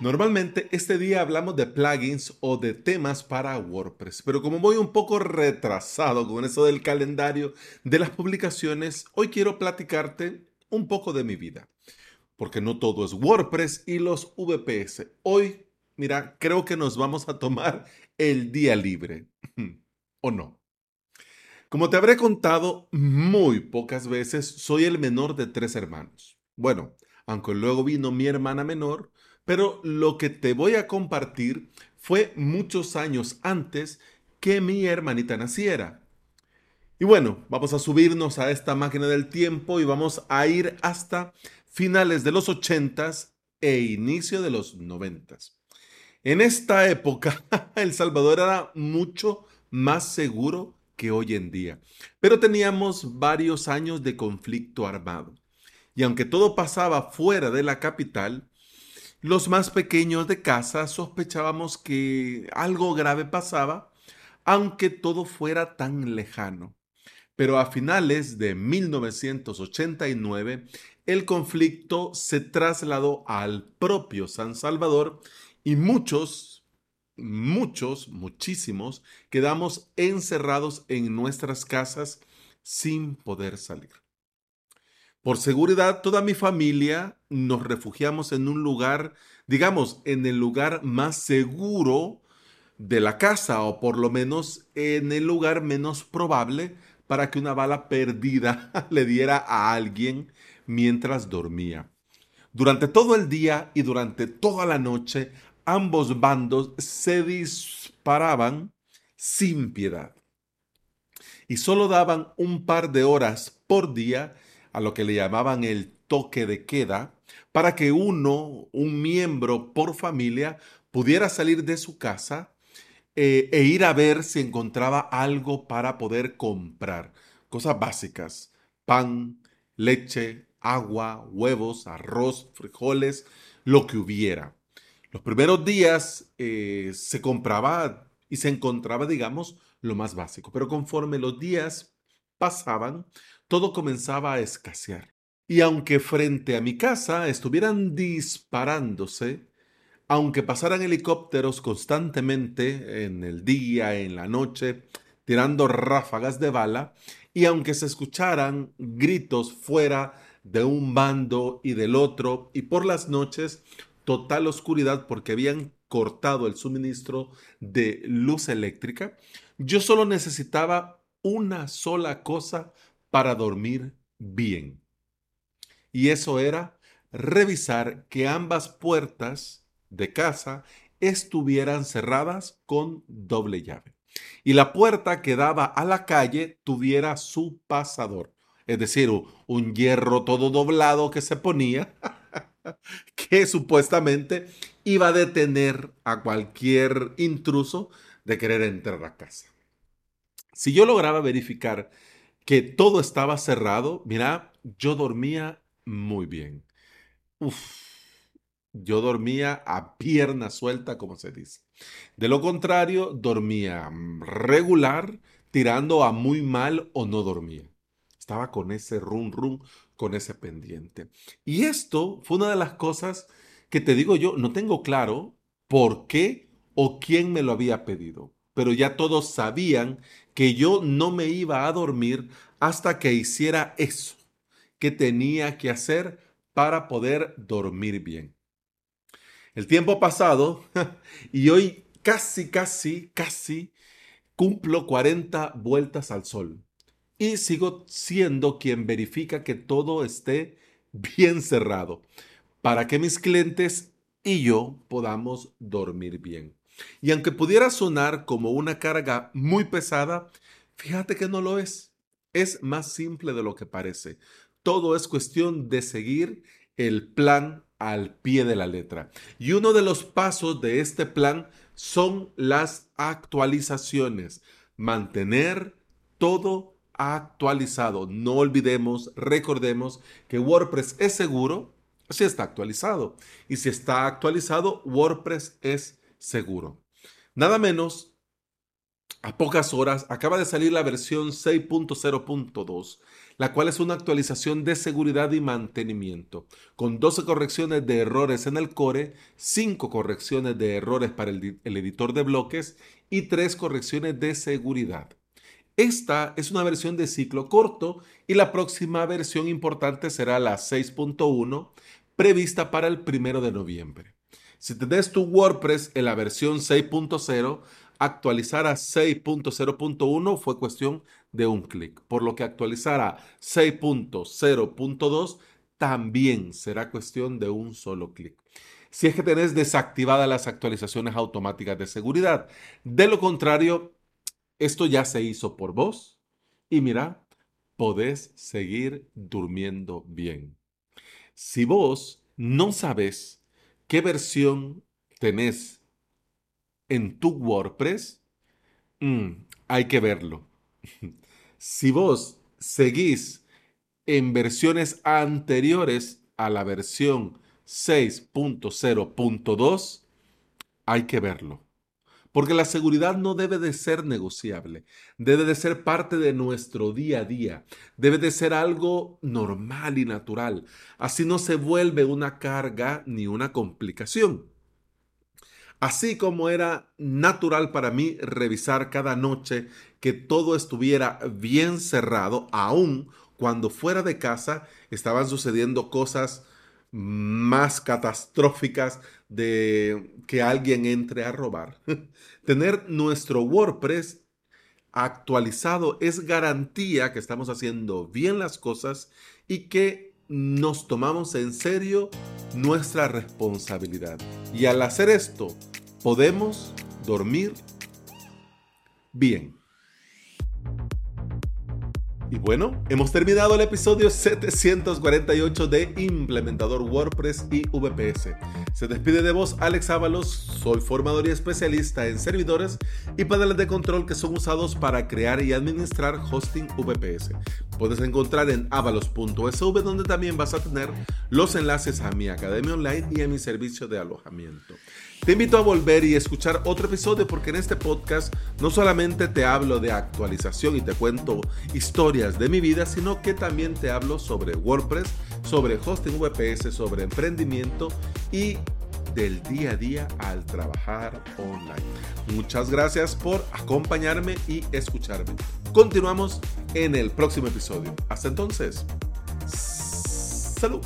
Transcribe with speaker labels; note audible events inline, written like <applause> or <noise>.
Speaker 1: Normalmente este día hablamos de plugins o de temas para WordPress, pero como voy un poco retrasado con eso del calendario de las publicaciones, hoy quiero platicarte un poco de mi vida, porque no todo es WordPress y los VPS. Hoy, mira, creo que nos vamos a tomar el día libre, ¿o no? Como te habré contado muy pocas veces, soy el menor de tres hermanos. Bueno, aunque luego vino mi hermana menor, pero lo que te voy a compartir fue muchos años antes que mi hermanita naciera. Y bueno, vamos a subirnos a esta máquina del tiempo y vamos a ir hasta finales de los 80s e inicio de los 90s. En esta época, <laughs> El Salvador era mucho más seguro que hoy en día, pero teníamos varios años de conflicto armado. Y aunque todo pasaba fuera de la capital, los más pequeños de casa sospechábamos que algo grave pasaba, aunque todo fuera tan lejano. Pero a finales de 1989, el conflicto se trasladó al propio San Salvador y muchos, muchos, muchísimos quedamos encerrados en nuestras casas sin poder salir. Por seguridad, toda mi familia nos refugiamos en un lugar, digamos, en el lugar más seguro de la casa o por lo menos en el lugar menos probable para que una bala perdida <laughs> le diera a alguien mientras dormía. Durante todo el día y durante toda la noche, ambos bandos se disparaban sin piedad. Y solo daban un par de horas por día a lo que le llamaban el toque de queda, para que uno, un miembro por familia, pudiera salir de su casa eh, e ir a ver si encontraba algo para poder comprar. Cosas básicas, pan, leche, agua, huevos, arroz, frijoles, lo que hubiera. Los primeros días eh, se compraba y se encontraba, digamos, lo más básico, pero conforme los días pasaban, todo comenzaba a escasear. Y aunque frente a mi casa estuvieran disparándose, aunque pasaran helicópteros constantemente en el día, en la noche, tirando ráfagas de bala, y aunque se escucharan gritos fuera de un bando y del otro, y por las noches total oscuridad porque habían cortado el suministro de luz eléctrica, yo solo necesitaba una sola cosa para dormir bien. Y eso era revisar que ambas puertas de casa estuvieran cerradas con doble llave. Y la puerta que daba a la calle tuviera su pasador. Es decir, un hierro todo doblado que se ponía, <laughs> que supuestamente iba a detener a cualquier intruso de querer entrar a casa. Si yo lograba verificar que todo estaba cerrado, mira, yo dormía muy bien. Uf, yo dormía a pierna suelta, como se dice. De lo contrario, dormía regular, tirando a muy mal o no dormía. Estaba con ese rum rum, con ese pendiente. Y esto fue una de las cosas que te digo yo, no tengo claro por qué o quién me lo había pedido pero ya todos sabían que yo no me iba a dormir hasta que hiciera eso que tenía que hacer para poder dormir bien. El tiempo pasado <laughs> y hoy casi, casi, casi cumplo 40 vueltas al sol y sigo siendo quien verifica que todo esté bien cerrado para que mis clientes y yo podamos dormir bien. Y aunque pudiera sonar como una carga muy pesada, fíjate que no lo es. Es más simple de lo que parece. Todo es cuestión de seguir el plan al pie de la letra. Y uno de los pasos de este plan son las actualizaciones. Mantener todo actualizado. No olvidemos, recordemos que WordPress es seguro si está actualizado. Y si está actualizado, WordPress es seguro. Nada menos a pocas horas acaba de salir la versión 6.0.2, la cual es una actualización de seguridad y mantenimiento, con 12 correcciones de errores en el core, 5 correcciones de errores para el, editor de bloques y 3 correcciones de seguridad. Esta es una versión de ciclo corto y la próxima versión importante será la 6.1 prevista para el 1 de noviembre. Si tenés tu WordPress en la versión 6.0, actualizar a 6.0.1 fue cuestión de un clic, por lo que actualizar a 6.0.2 también será cuestión de un solo clic. Si es que tenés desactivadas las actualizaciones automáticas de seguridad. De lo contrario, esto ya se hizo por vos y mira, podés seguir durmiendo bien. Si vos no sabes qué versión tenés en tu WordPress, mm, hay que verlo. <laughs> si vos seguís en versiones anteriores a la versión 6.0.2, hay que verlo. Porque la seguridad no debe de ser negociable, debe de ser parte de nuestro día a día, debe de ser algo normal y natural. Así no se vuelve una carga ni una complicación. Así como era natural para mí revisar cada noche que todo estuviera bien cerrado, aun cuando fuera de casa estaban sucediendo cosas más catastróficas de que alguien entre a robar. <laughs> Tener nuestro WordPress actualizado es garantía que estamos haciendo bien las cosas y que nos tomamos en serio nuestra responsabilidad. Y al hacer esto, podemos dormir bien. Y bueno, hemos terminado el episodio 748 de Implementador WordPress y VPS. Se despide de vos Alex Ábalos, soy formador y especialista en servidores y paneles de control que son usados para crear y administrar hosting VPS. Puedes encontrar en avalos.sv donde también vas a tener los enlaces a mi academia online y a mi servicio de alojamiento. Te invito a volver y escuchar otro episodio porque en este podcast no solamente te hablo de actualización y te cuento historias de mi vida, sino que también te hablo sobre WordPress, sobre hosting VPS, sobre emprendimiento y del día a día al trabajar online. Muchas gracias por acompañarme y escucharme. Continuamos en el próximo episodio. Hasta entonces. Salud.